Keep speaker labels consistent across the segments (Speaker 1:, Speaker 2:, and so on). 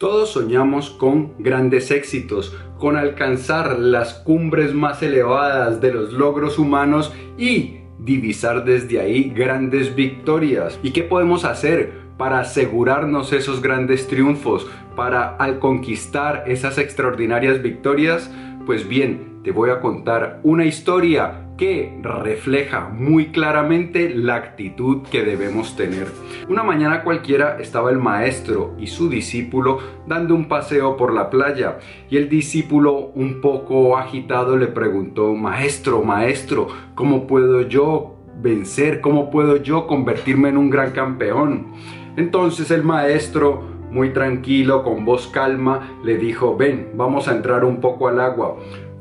Speaker 1: Todos soñamos con grandes éxitos, con alcanzar las cumbres más elevadas de los logros humanos y divisar desde ahí grandes victorias. ¿Y qué podemos hacer para asegurarnos esos grandes triunfos, para al conquistar esas extraordinarias victorias? Pues bien, te voy a contar una historia que refleja muy claramente la actitud que debemos tener. Una mañana cualquiera estaba el maestro y su discípulo dando un paseo por la playa y el discípulo un poco agitado le preguntó, maestro, maestro, ¿cómo puedo yo vencer? ¿Cómo puedo yo convertirme en un gran campeón? Entonces el maestro muy tranquilo, con voz calma, le dijo, ven, vamos a entrar un poco al agua.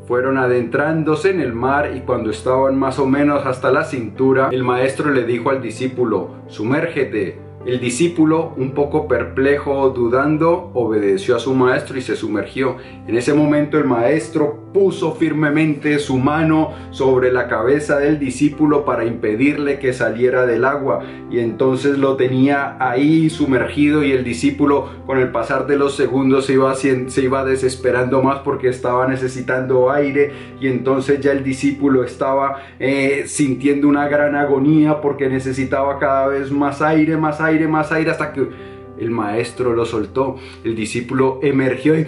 Speaker 1: Fueron adentrándose en el mar y cuando estaban más o menos hasta la cintura, el maestro le dijo al discípulo, sumérgete, el discípulo, un poco perplejo, dudando, obedeció a su maestro y se sumergió. En ese momento el maestro puso firmemente su mano sobre la cabeza del discípulo para impedirle que saliera del agua. Y entonces lo tenía ahí sumergido y el discípulo con el pasar de los segundos se iba, se iba desesperando más porque estaba necesitando aire. Y entonces ya el discípulo estaba eh, sintiendo una gran agonía porque necesitaba cada vez más aire, más aire más aire, hasta que el maestro lo soltó. El discípulo emergió y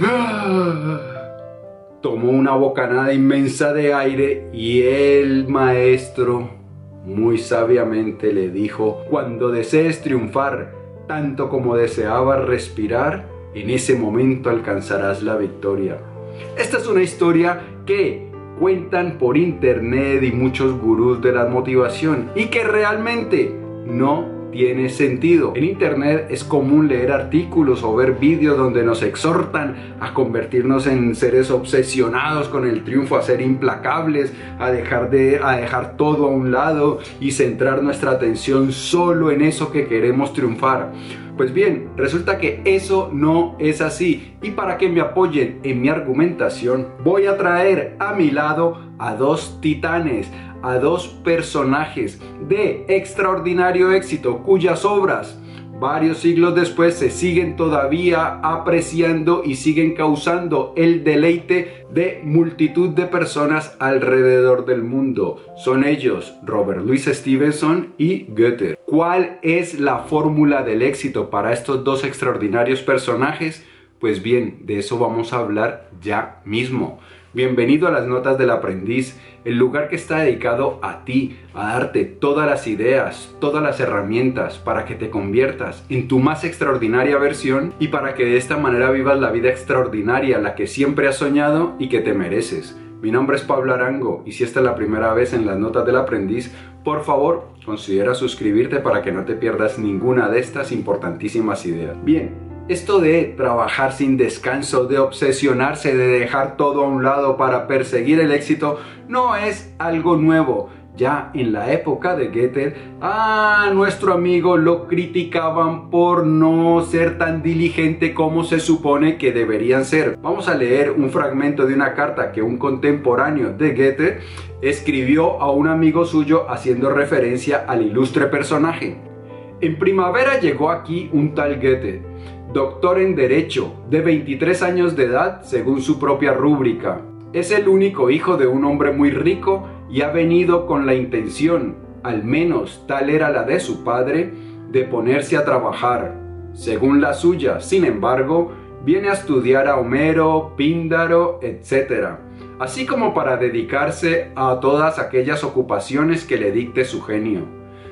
Speaker 1: tomó una bocanada inmensa de aire y el maestro muy sabiamente le dijo, cuando desees triunfar tanto como deseabas respirar, en ese momento alcanzarás la victoria. Esta es una historia que cuentan por internet y muchos gurús de la motivación y que realmente no tiene sentido. En internet es común leer artículos o ver vídeos donde nos exhortan a convertirnos en seres obsesionados con el triunfo, a ser implacables, a dejar de a dejar todo a un lado y centrar nuestra atención solo en eso que queremos triunfar. Pues bien, resulta que eso no es así. Y para que me apoyen en mi argumentación, voy a traer a mi lado a dos titanes, a dos personajes de extraordinario éxito cuyas obras varios siglos después se siguen todavía apreciando y siguen causando el deleite de multitud de personas alrededor del mundo. Son ellos Robert Louis Stevenson y Goethe. ¿Cuál es la fórmula del éxito para estos dos extraordinarios personajes? Pues bien, de eso vamos a hablar ya mismo. Bienvenido a las Notas del Aprendiz, el lugar que está dedicado a ti, a darte todas las ideas, todas las herramientas para que te conviertas en tu más extraordinaria versión y para que de esta manera vivas la vida extraordinaria, la que siempre has soñado y que te mereces. Mi nombre es Pablo Arango y si esta es la primera vez en las Notas del Aprendiz, por favor considera suscribirte para que no te pierdas ninguna de estas importantísimas ideas. Bien, esto de trabajar sin descanso, de obsesionarse, de dejar todo a un lado para perseguir el éxito, no es algo nuevo. Ya en la época de Goethe, a nuestro amigo lo criticaban por no ser tan diligente como se supone que deberían ser. Vamos a leer un fragmento de una carta que un contemporáneo de Goethe escribió a un amigo suyo haciendo referencia al ilustre personaje. En primavera llegó aquí un tal Goethe doctor en Derecho, de 23 años de edad según su propia rúbrica. Es el único hijo de un hombre muy rico y ha venido con la intención, al menos tal era la de su padre, de ponerse a trabajar. Según la suya, sin embargo, viene a estudiar a Homero, Píndaro, etc., así como para dedicarse a todas aquellas ocupaciones que le dicte su genio,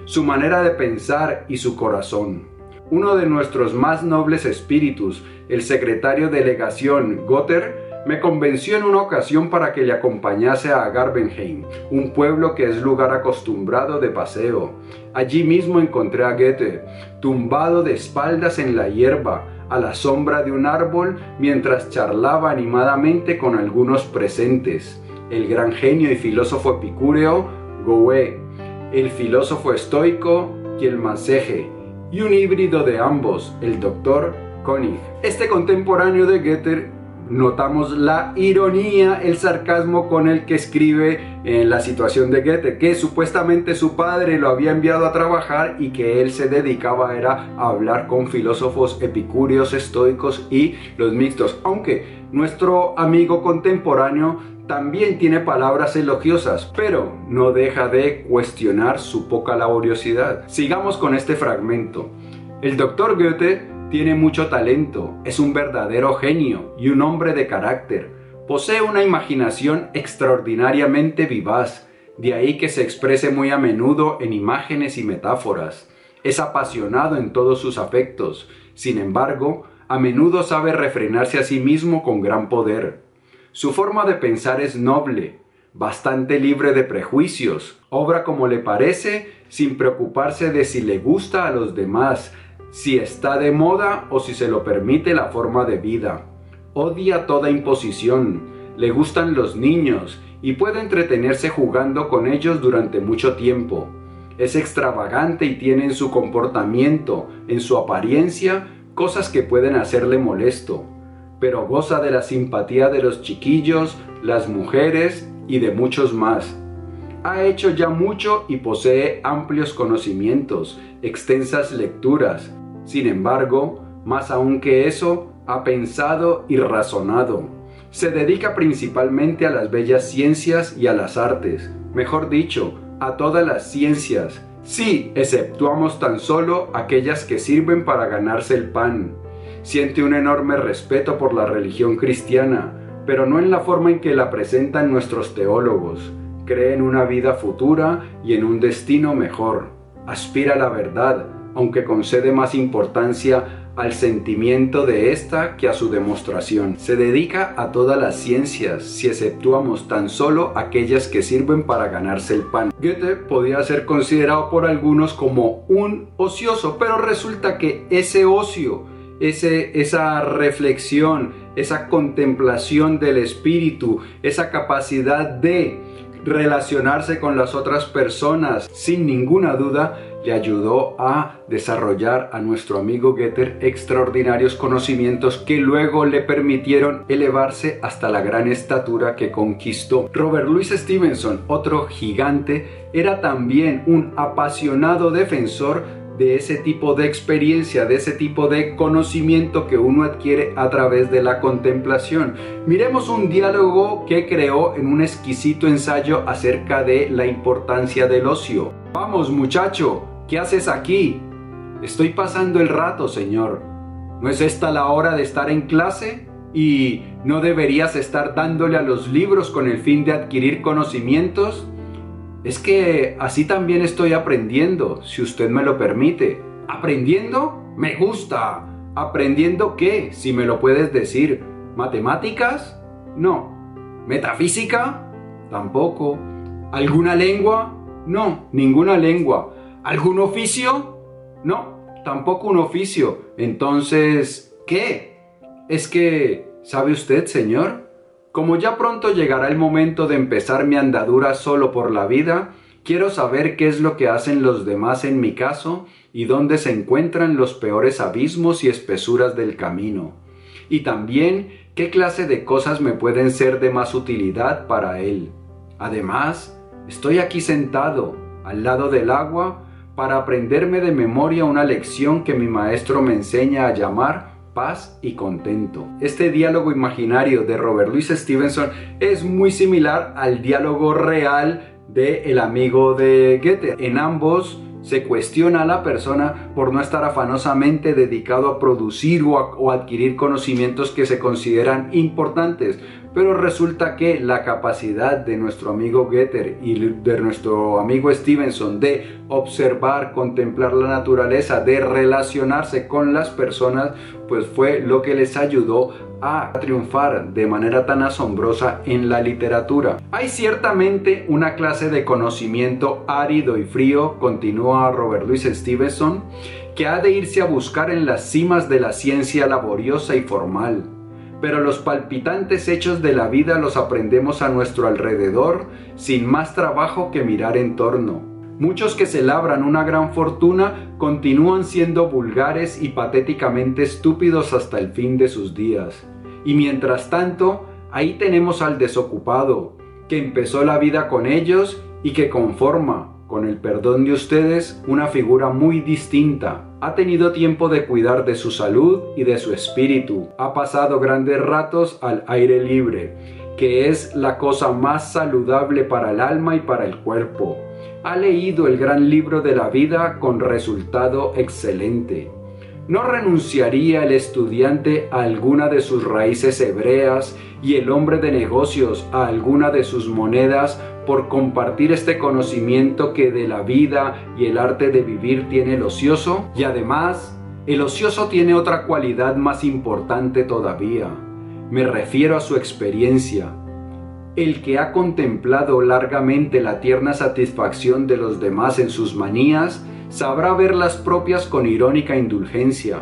Speaker 1: su manera de pensar y su corazón. Uno de nuestros más nobles espíritus, el secretario de legación Gotter, me convenció en una ocasión para que le acompañase a Garbenheim, un pueblo que es lugar acostumbrado de paseo. Allí mismo encontré a Goethe, tumbado de espaldas en la hierba, a la sombra de un árbol, mientras charlaba animadamente con algunos presentes. El gran genio y filósofo epicúreo, Goethe, el filósofo estoico, Kielmansegge, y un híbrido de ambos, el Dr. Koenig. Este contemporáneo de Goethe notamos la ironía, el sarcasmo con el que escribe en la situación de Goethe, que supuestamente su padre lo había enviado a trabajar y que él se dedicaba era a hablar con filósofos epicúreos, estoicos y los mixtos, aunque nuestro amigo contemporáneo también tiene palabras elogiosas, pero no deja de cuestionar su poca laboriosidad. Sigamos con este fragmento. El doctor Goethe tiene mucho talento, es un verdadero genio y un hombre de carácter. Posee una imaginación extraordinariamente vivaz, de ahí que se exprese muy a menudo en imágenes y metáforas. Es apasionado en todos sus afectos, sin embargo, a menudo sabe refrenarse a sí mismo con gran poder. Su forma de pensar es noble, bastante libre de prejuicios, obra como le parece sin preocuparse de si le gusta a los demás, si está de moda o si se lo permite la forma de vida. Odia toda imposición, le gustan los niños y puede entretenerse jugando con ellos durante mucho tiempo. Es extravagante y tiene en su comportamiento, en su apariencia, cosas que pueden hacerle molesto pero goza de la simpatía de los chiquillos, las mujeres y de muchos más. Ha hecho ya mucho y posee amplios conocimientos, extensas lecturas. Sin embargo, más aún que eso, ha pensado y razonado. Se dedica principalmente a las bellas ciencias y a las artes, mejor dicho, a todas las ciencias, si exceptuamos tan solo aquellas que sirven para ganarse el pan siente un enorme respeto por la religión cristiana, pero no en la forma en que la presentan nuestros teólogos. Cree en una vida futura y en un destino mejor. Aspira a la verdad, aunque concede más importancia al sentimiento de esta que a su demostración. Se dedica a todas las ciencias, si exceptuamos tan solo aquellas que sirven para ganarse el pan. Goethe podía ser considerado por algunos como un ocioso, pero resulta que ese ocio esa reflexión, esa contemplación del espíritu, esa capacidad de relacionarse con las otras personas, sin ninguna duda, le ayudó a desarrollar a nuestro amigo Goethe extraordinarios conocimientos que luego le permitieron elevarse hasta la gran estatura que conquistó. Robert Louis Stevenson, otro gigante, era también un apasionado defensor de ese tipo de experiencia, de ese tipo de conocimiento que uno adquiere a través de la contemplación. Miremos un diálogo que creó en un exquisito ensayo acerca de la importancia del ocio. Vamos muchacho, ¿qué haces aquí? Estoy pasando el rato, señor. ¿No es esta la hora de estar en clase? ¿Y no deberías estar dándole a los libros con el fin de adquirir conocimientos? Es que así también estoy aprendiendo, si usted me lo permite. ¿Aprendiendo? Me gusta. ¿Aprendiendo qué? Si me lo puedes decir. ¿Matemáticas? No. ¿Metafísica? Tampoco. ¿Alguna lengua? No, ninguna lengua. ¿Algún oficio? No, tampoco un oficio. Entonces, ¿qué? Es que, ¿sabe usted, señor? Como ya pronto llegará el momento de empezar mi andadura solo por la vida, quiero saber qué es lo que hacen los demás en mi caso y dónde se encuentran los peores abismos y espesuras del camino. Y también qué clase de cosas me pueden ser de más utilidad para él. Además, estoy aquí sentado, al lado del agua, para aprenderme de memoria una lección que mi maestro me enseña a llamar paz y contento. Este diálogo imaginario de Robert Louis Stevenson es muy similar al diálogo real de El amigo de Goethe. En ambos se cuestiona a la persona por no estar afanosamente dedicado a producir o, o adquirir conocimientos que se consideran importantes, pero resulta que la capacidad de nuestro amigo Goethe y de nuestro amigo Stevenson de observar, contemplar la naturaleza, de relacionarse con las personas, pues fue lo que les ayudó a triunfar de manera tan asombrosa en la literatura. Hay ciertamente una clase de conocimiento árido y frío, continúa Robert Louis Stevenson, que ha de irse a buscar en las cimas de la ciencia laboriosa y formal pero los palpitantes hechos de la vida los aprendemos a nuestro alrededor sin más trabajo que mirar en torno. Muchos que se labran una gran fortuna continúan siendo vulgares y patéticamente estúpidos hasta el fin de sus días. Y mientras tanto, ahí tenemos al desocupado, que empezó la vida con ellos y que conforma, con el perdón de ustedes, una figura muy distinta. Ha tenido tiempo de cuidar de su salud y de su espíritu. Ha pasado grandes ratos al aire libre, que es la cosa más saludable para el alma y para el cuerpo. Ha leído el gran libro de la vida con resultado excelente. ¿No renunciaría el estudiante a alguna de sus raíces hebreas y el hombre de negocios a alguna de sus monedas por compartir este conocimiento que de la vida y el arte de vivir tiene el ocioso? Y además, el ocioso tiene otra cualidad más importante todavía. Me refiero a su experiencia. El que ha contemplado largamente la tierna satisfacción de los demás en sus manías, sabrá ver las propias con irónica indulgencia,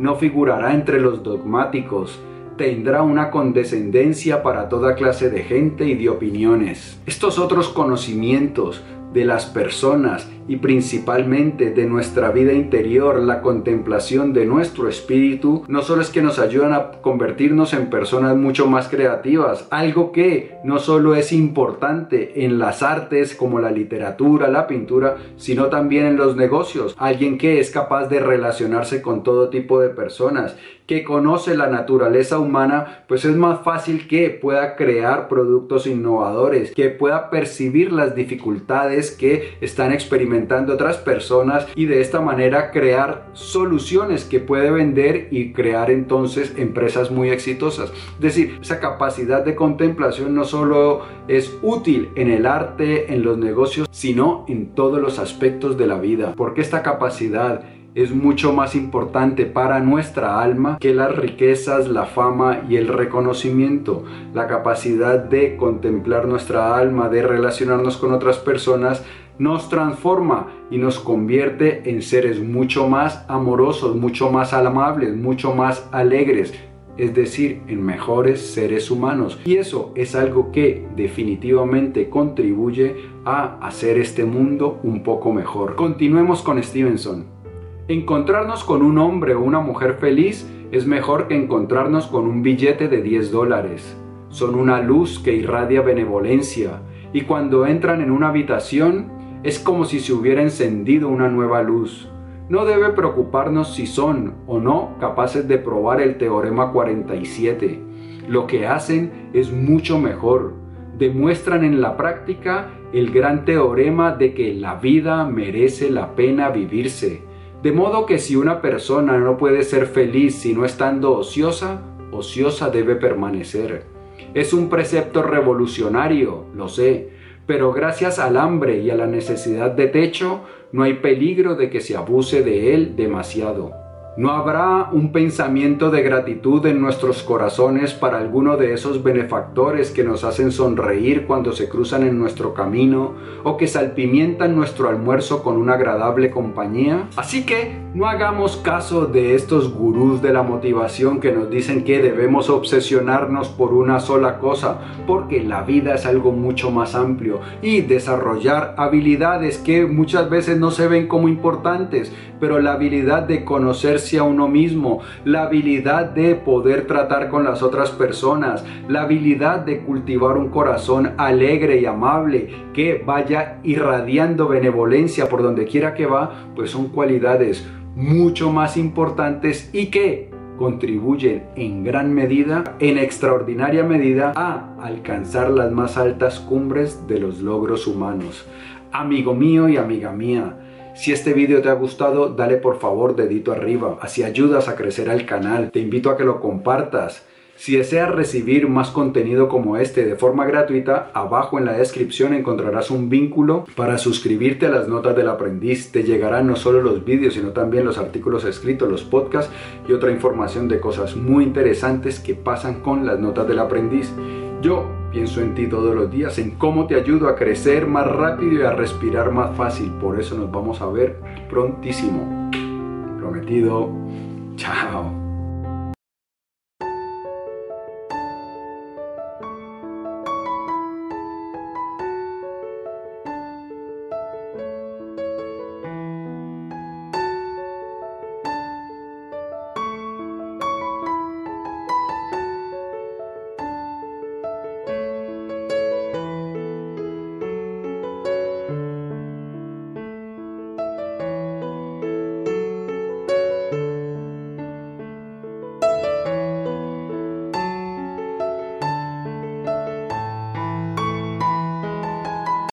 Speaker 1: no figurará entre los dogmáticos, tendrá una condescendencia para toda clase de gente y de opiniones. Estos otros conocimientos de las personas y principalmente de nuestra vida interior, la contemplación de nuestro espíritu, no solo es que nos ayudan a convertirnos en personas mucho más creativas, algo que no solo es importante en las artes como la literatura, la pintura, sino también en los negocios, alguien que es capaz de relacionarse con todo tipo de personas, que conoce la naturaleza humana, pues es más fácil que pueda crear productos innovadores, que pueda percibir las dificultades que están experimentando otras personas y de esta manera crear soluciones que puede vender y crear entonces empresas muy exitosas. Es decir, esa capacidad de contemplación no solo es útil en el arte, en los negocios, sino en todos los aspectos de la vida, porque esta capacidad es mucho más importante para nuestra alma que las riquezas, la fama y el reconocimiento. La capacidad de contemplar nuestra alma, de relacionarnos con otras personas, nos transforma y nos convierte en seres mucho más amorosos, mucho más amables, mucho más alegres, es decir, en mejores seres humanos. Y eso es algo que definitivamente contribuye a hacer este mundo un poco mejor. Continuemos con Stevenson. Encontrarnos con un hombre o una mujer feliz es mejor que encontrarnos con un billete de 10 dólares. Son una luz que irradia benevolencia y cuando entran en una habitación es como si se hubiera encendido una nueva luz. No debe preocuparnos si son o no capaces de probar el teorema 47. Lo que hacen es mucho mejor. Demuestran en la práctica el gran teorema de que la vida merece la pena vivirse de modo que si una persona no puede ser feliz si no estando ociosa, ociosa debe permanecer. Es un precepto revolucionario, lo sé, pero gracias al hambre y a la necesidad de techo, no hay peligro de que se abuse de él demasiado. ¿No habrá un pensamiento de gratitud en nuestros corazones para alguno de esos benefactores que nos hacen sonreír cuando se cruzan en nuestro camino o que salpimientan nuestro almuerzo con una agradable compañía? Así que no hagamos caso de estos gurús de la motivación que nos dicen que debemos obsesionarnos por una sola cosa, porque la vida es algo mucho más amplio y desarrollar habilidades que muchas veces no se ven como importantes, pero la habilidad de a uno mismo, la habilidad de poder tratar con las otras personas, la habilidad de cultivar un corazón alegre y amable que vaya irradiando benevolencia por donde quiera que va, pues son cualidades mucho más importantes y que contribuyen en gran medida, en extraordinaria medida, a alcanzar las más altas cumbres de los logros humanos. Amigo mío y amiga mía, si este vídeo te ha gustado, dale por favor dedito arriba, así ayudas a crecer al canal. Te invito a que lo compartas. Si deseas recibir más contenido como este de forma gratuita, abajo en la descripción encontrarás un vínculo para suscribirte a las notas del aprendiz. Te llegarán no solo los vídeos, sino también los artículos escritos, los podcasts y otra información de cosas muy interesantes que pasan con las notas del aprendiz. Yo pienso en ti todos los días, en cómo te ayudo a crecer más rápido y a respirar más fácil. Por eso nos vamos a ver prontísimo. Prometido. Chao.